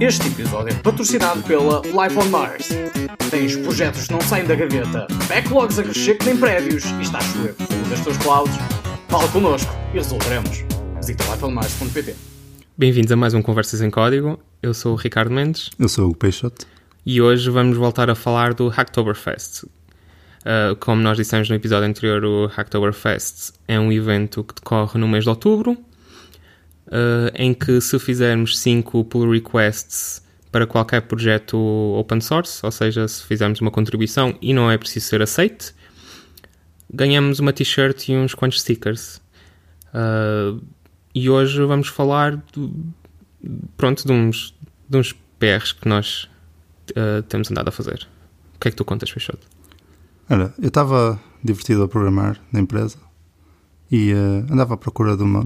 Este episódio é patrocinado pela Life on Mars. Tens projetos que não saem da gaveta, backlogs a crescer que nem prédios e estás chover fundo das tuas clouds? Fala connosco e resolveremos. Visita lifeonmars.pt Bem-vindos a mais um Conversas em Código. Eu sou o Ricardo Mendes Eu sou o Peixoto. e hoje vamos voltar a falar do Hacktoberfest. Uh, como nós dissemos no episódio anterior, o Hacktoberfest é um evento que decorre no mês de outubro, uh, em que se fizermos 5 pull requests para qualquer projeto open source, ou seja, se fizermos uma contribuição e não é preciso ser aceite, ganhamos uma t-shirt e uns quantos stickers. Uh, e hoje vamos falar pronto, de uns, de uns PRs que nós uh, temos andado a fazer. O que é que tu contas, Peixoto? Olha, eu estava divertido a programar na empresa e eh, andava à procura de uma.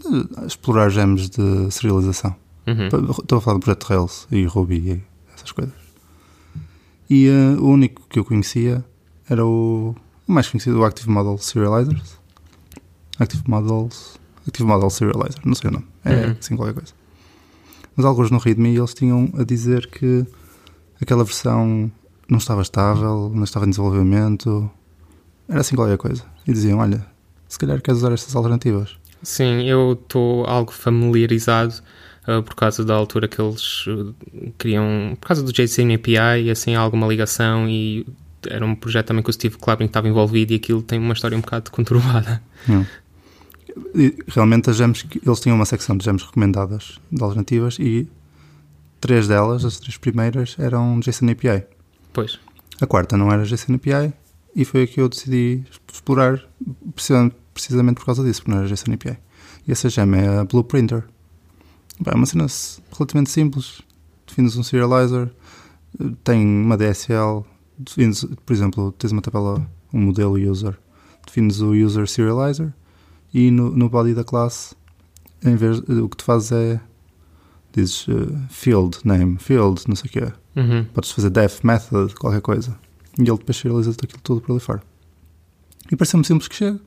De explorar gems de serialização. Uhum. Estou a falar do projeto Rails e Ruby e essas coisas. E eh, o único que eu conhecia era o, o mais conhecido, o Active Model Serializers. Active Models. Active Model Serializer, não sei o nome. É Uhum. assim qualquer coisa. Mas alguns no README eles tinham a dizer que aquela versão não estava estável, não estava em desenvolvimento. Era assim qualquer coisa. E diziam: Olha, se calhar queres usar estas alternativas. Sim, eu estou algo familiarizado uh, por causa da altura que eles uh, queriam, por causa do JSON API, assim, alguma ligação e era um projeto também que o Steve Klabin estava envolvido e aquilo tem uma história um bocado conturbada. Realmente as gems, que- eles tinham uma secção de gems recomendadas de alternativas e três delas, as três primeiras, eram JSON API. Pois. A quarta não era JSON API e foi a que eu decidi explorar precisamente, precisamente por causa disso, porque não era JSON API. E essa gem é a Blueprinter. Bem, É uma cena relativamente simples. Defines um serializer, tem uma DSL, defines, por exemplo, tens uma tabela, um modelo user, defines o user serializer e no, no body da classe, em vez, o que tu fazes é dizes eh, field name, field, não sei o quê. Uhum. Podes fazer def method, qualquer coisa. E ele depois serializa aquilo tudo por ali fora. E pareceu-me simples que chega.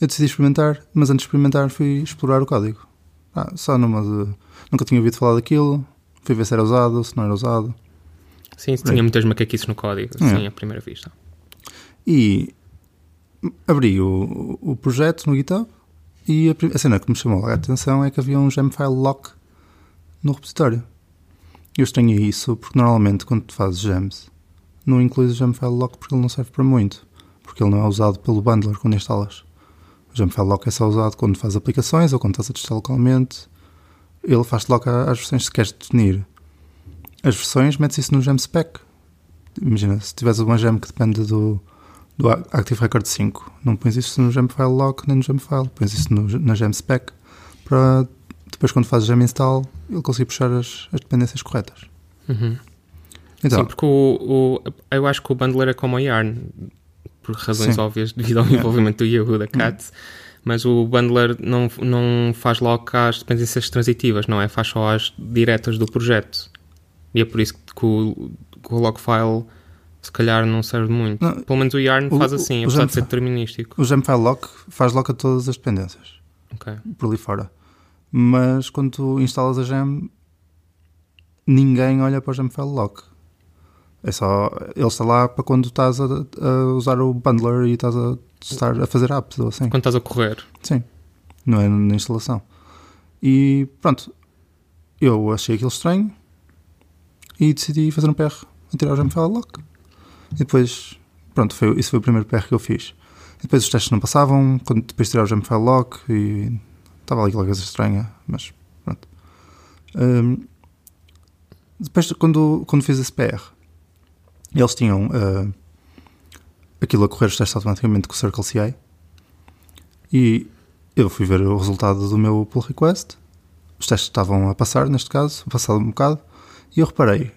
Eu decidi experimentar, mas antes de experimentar fui explorar o código. Ah, só numa de... Nunca tinha ouvido falar daquilo. Fui ver se era usado, se não era usado. Sim, tinha muitas macaquices no código, É. à primeira vista. E abri o, o projeto no GitHub e a, a cena que me chamou a atenção é que havia um gemfile lock no repositório. Eu estranhei isso porque normalmente quando tu fazes gems não incluís o gemfile lock porque ele não serve para muito. Porque ele não é usado pelo bundler quando instalas. O gemfile lock é só usado quando fazes aplicações ou quando estás a testar localmente. Ele faz lock às versões se queres definir as versões, metes isso no gem spec. Imagina, se tiveres uma gem que depende do, do Active Record 5. Não pões isso no Gemfile Lock nem no Gemfile. Pões isso no, na Gem Spec para depois, quando fazes Gem Install, ele conseguir puxar as, as dependências corretas. Uhum. Então, Sim, porque o, o- eu acho que o bundler é como o Yarn, por razões Sim. óbvias, devido ao Yeah. envolvimento do Yahoo da Cat. Mas o bundler não, não faz lock às dependências transitivas, não é? Faz só às diretas do projeto. E é por isso que o, que o lock file se calhar não serve muito. Não, Pelo menos o Yarn o- faz assim, o apesar de ser determinístico. o Gemfile Lock faz lock a todas as dependências por ali fora. Mas quando tu instalas a Gem, ninguém olha para o Gemfile Lock. É só, ele está lá para quando estás a, a usar o bundler e estás a, estar a fazer apps ou assim. Quando estás a correr. Sim, não é na instalação. E pronto, eu achei aquilo estranho e decidi fazer um PR a tirar o Gemfile Lock. E depois, pronto, foi, isso foi o primeiro PR que eu fiz. E depois os testes não passavam, quando depois de tirar o Gemfile Lock e estava ali aquela coisa estranha, mas pronto. Hum, depois, quando, quando fiz esse PR, eles tinham ah, aquilo a correr os testes automaticamente com o Circle CI. E eu fui ver o resultado do meu pull request. Os testes estavam a passar, neste caso, passado um bocado. E eu reparei.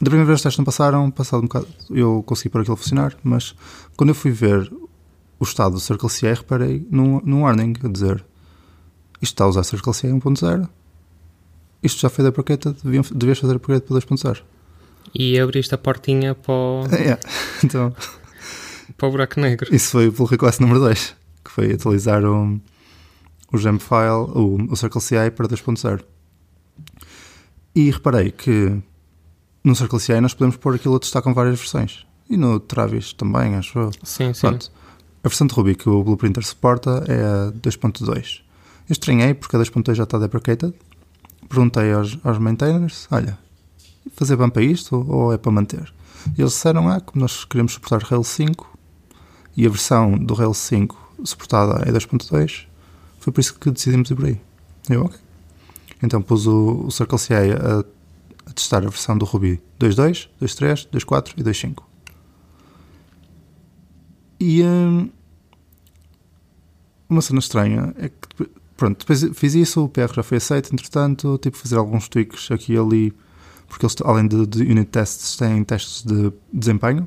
Da primeira vez os testes não passaram, passado um bocado eu consegui pôr aquilo a funcionar. Mas quando eu fui ver o estado do Circle CI, reparei num, num warning a dizer isto está a usar Circle CI 1.0. Isto já foi deprecated, devias fazer upgrade para 2.0. E abriste a portinha para o, É, então, para o buraco negro. Isso foi o pull request número 2, que foi atualizar o, o Gemfile, o, o Circle CI para 2.0. E reparei que no Circle CI nós podemos pôr aquilo a testar com várias versões. E no Travis também, acho eu. Sim, sim. Pronto. A versão de Ruby que o Blueprinter suporta é a 2.2. Eu estranhei porque a 2.2 já está deprecated. Perguntei aos, aos maintainers: olha, fazer bump a isto ou é para manter? E eles disseram: ah, como nós queremos suportar Rails 5 e a versão do Rails 5 suportada é 2.2, foi por isso que decidimos ir por aí. Eu, ok. Então pus o, o Circle CI a, a testar a versão do Ruby 2.2, 2.3, 2.4 e 2.5. E hum, uma cena estranha é que, pronto, depois fiz isso, o PR já foi aceito, entretanto, tive que fazer alguns tweaks aqui e ali, porque eles, além de, de unit tests, têm testes de desempenho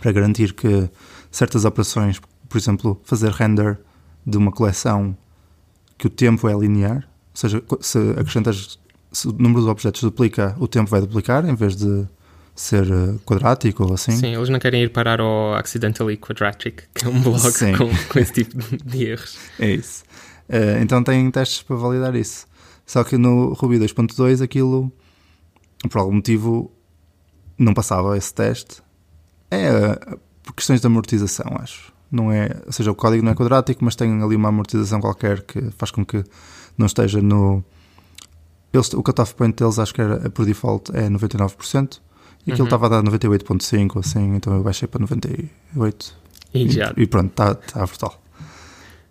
para garantir que certas operações, por exemplo, fazer render de uma coleção que o tempo é linear, ou seja, se acrescentas se o número de objetos duplica, o tempo vai duplicar em vez de ser uh, quadrático ou assim. Sim, eles não querem ir parar ao Accidentally Quadratic, que é um blog com, com, esse tipo de erros. É isso. Uh, então tem testes para validar isso. Só que no Ruby 2.2 aquilo, por algum motivo, não passava esse teste. É uh, por questões de amortização, acho. Não é, ou seja, o código não é quadrático, mas tem ali uma amortização qualquer que faz com que não esteja no. Eles, o cutoff point deles, acho que era por default, é 99%. E aquilo estava uhum. a dar 98.5, assim, então eu baixei para 98. E, e, e pronto, está tá brutal.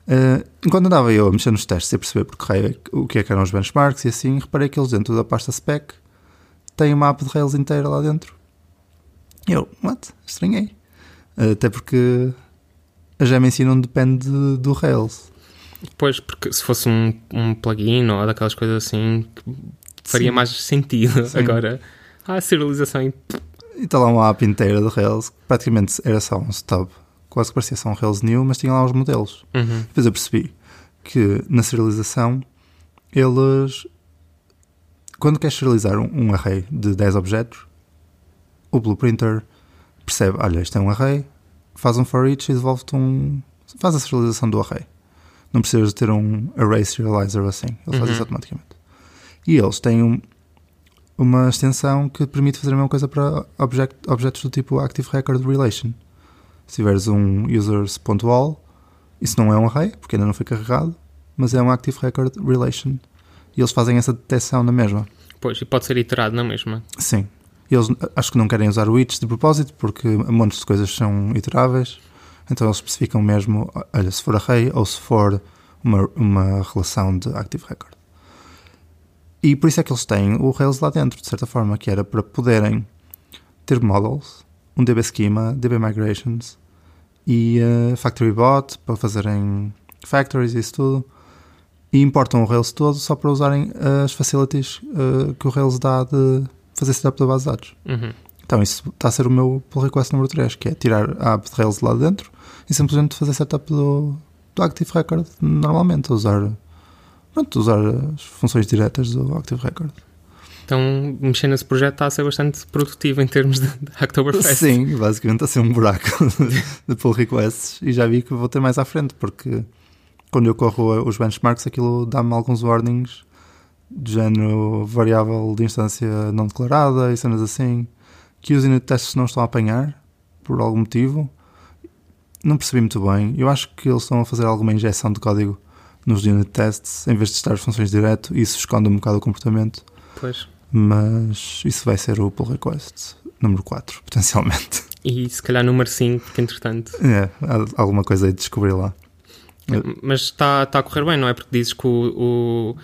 Uh, enquanto andava eu a mexer nos testes e a perceber porque raio, o que é que eram os benchmarks e assim, reparei que eles dentro da pasta spec têm um mapa de Rails inteira lá dentro. E eu, what? Estranhei. Até porque a gem em si não depende do Rails. Pois, porque se fosse um, um plugin ou daquelas coisas assim, faria Sim. mais sentido. Sim. Agora a serialização e... Está lá uma app inteira de Rails, praticamente era só um stub. Quase que parecia só um Rails new, mas tinha lá os modelos. Uhum. Depois eu percebi que na serialização eles... Quando queres serializar um, um array de 10 objetos, o Blueprinter percebe, olha, isto é um array, faz um for each e devolve-te um... faz a serialização do array. Não precisas de ter um array serializer assim. Ele uhum. faz isso automaticamente. E eles têm um, uma extensão que permite fazer a mesma coisa para object, objetos do tipo Active Record Relation. Se tiveres um users.all, isso não é um array, porque ainda não foi carregado, mas é um Active Record Relation. E eles fazem essa detecção na mesma. Pois, e pode ser iterado na mesma. Sim. Eles acho que não querem usar o each de propósito, porque montes de coisas são iteráveis. Então eles especificam mesmo, olha, se for array ou se for uma, uma relação de Active Record. E por isso é que eles têm o Rails lá dentro, de certa forma, que era para poderem ter models, um DB Schema, DB Migrations e uh, Factory Bot para fazerem factories e isso tudo. E importam o Rails todo só para usarem as facilities uh, que o Rails dá de fazer setup da base de dados. Uhum. Então isso está a ser o meu pull request número 3, que é tirar a app de Rails de lá dentro e simplesmente fazer setup do, do Active Record normalmente, usar pronto, usar as funções diretas do Active Record. Então, mexer nesse projeto está a ser bastante produtivo em termos de Oktoberfest. Sim, basicamente está a ser um buraco de pull requests e já vi que vou ter mais à frente, porque quando eu corro os benchmarks aquilo dá-me alguns warnings de género variável de instância não declarada e cenas assim, que os unit tests não estão a apanhar por algum motivo. Não percebi muito bem. Eu acho que eles estão a fazer alguma injeção de código nos unit tests, em vez de testar as funções direto, isso esconde um bocado o comportamento. Pois. Mas isso vai ser o pull request número 4, potencialmente. E se calhar número 5, que entretanto. É, alguma coisa aí de descobrir lá. Mas está tá a correr bem, não é? Porque dizes que o, o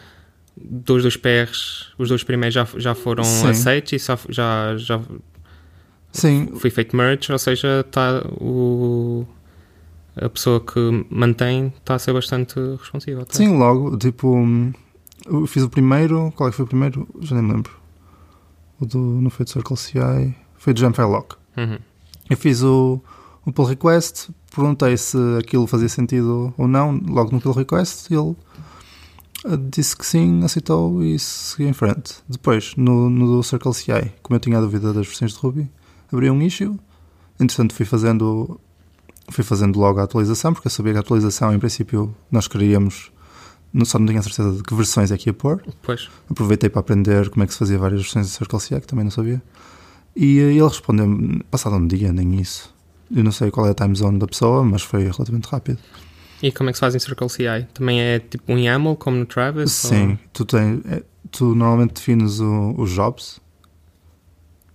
dois dos PRs, os dois primeiros já, já foram Sim. aceitos e só, já, já Sim. foi feito merge, ou seja, está o a pessoa que mantém está a ser bastante responsiva. Tá? Sim, logo, tipo, eu fiz o primeiro, qual é que foi o primeiro? Já nem me lembro. O do, não foi do Circle CI, foi do Jamfire Lock. Uhum. Eu fiz o, o pull request, perguntei se aquilo fazia sentido ou não, logo no pull request, ele eh, disse que sim, aceitou e seguiu em frente. Depois, no, no do Circle CI, como eu tinha a dúvida das versões de Ruby, abri um issue, entretanto fui fazendo fui fazendo logo a atualização, porque eu sabia que a atualização, em princípio, nós queríamos não, só não tinha certeza de que versões é que ia pôr. Pois. Aproveitei para aprender como é que se fazia várias versões de Circle CI, que também não sabia. E eh, ele respondeu passado um dia, nem isso. Eu não sei qual é a time zone da pessoa, mas foi relativamente rápido. E como é que se faz em Circle CI? Também é tipo um YAML, como no Travis? Sim, ou- tu, tem, é, tu normalmente defines o- os jobs.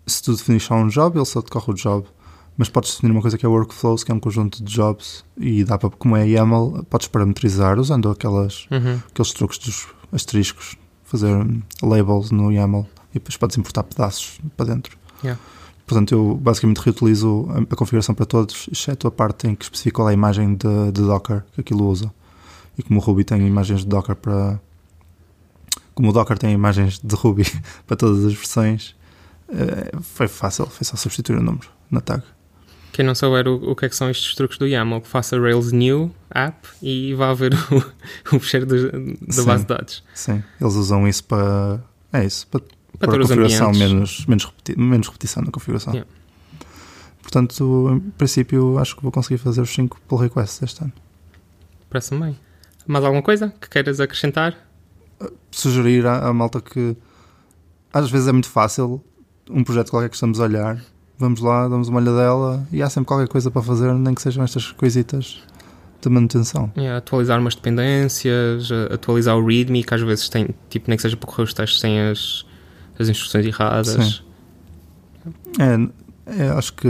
Se tu definires só um job, ele só te corre o job. Mas podes definir uma coisa que é workflows, que é um conjunto de jobs, e dá para, como é YAML, podes parametrizar usando aquelas, Uhum. aqueles truques dos asteriscos, fazer labels no YAML e depois podes importar pedaços para dentro. Yeah. Portanto, eu basicamente reutilizo a, configuração para todos, exceto a parte em que especifico qual é a imagem de, de Docker que aquilo usa. E como o Ruby tem imagens de Docker para. Como o Docker tem imagens de Ruby para todas as versões, eh, foi fácil, foi só substituir o número na tag. Quem não souber o, o que é que são estes truques do YAML, que faça Rails New App e vá ver o, o fecheiro da base de dados. Sim, eles usam isso para. É isso, para, Para para a configuração menos, menos, repeti- menos repetição na configuração. Yeah. Portanto, em princípio, acho que vou conseguir fazer os 5 pull requests este ano. Parece-me bem. Mais alguma coisa que queiras acrescentar? Sugerir à, à malta que às vezes é muito fácil um projeto qualquer que estamos a olhar, vamos lá, damos uma olhadela e há sempre qualquer coisa para fazer, nem que sejam estas coisitas de manutenção. Yeah, atualizar umas dependências, eh, atualizar o README, que às vezes tem, tipo, nem que seja para correr os testes sem as, as instruções erradas. Sim. É, é, acho que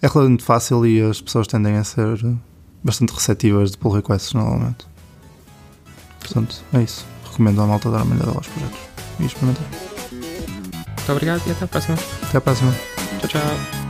é relativamente fácil e as pessoas tendem a ser bastante receptivas de pull requests normalmente. Portanto, é isso. Recomendo à malta dar uma olhada aos projetos e experimentar. Muito obrigado e até à próxima. Até à próxima. Tchau, tchau.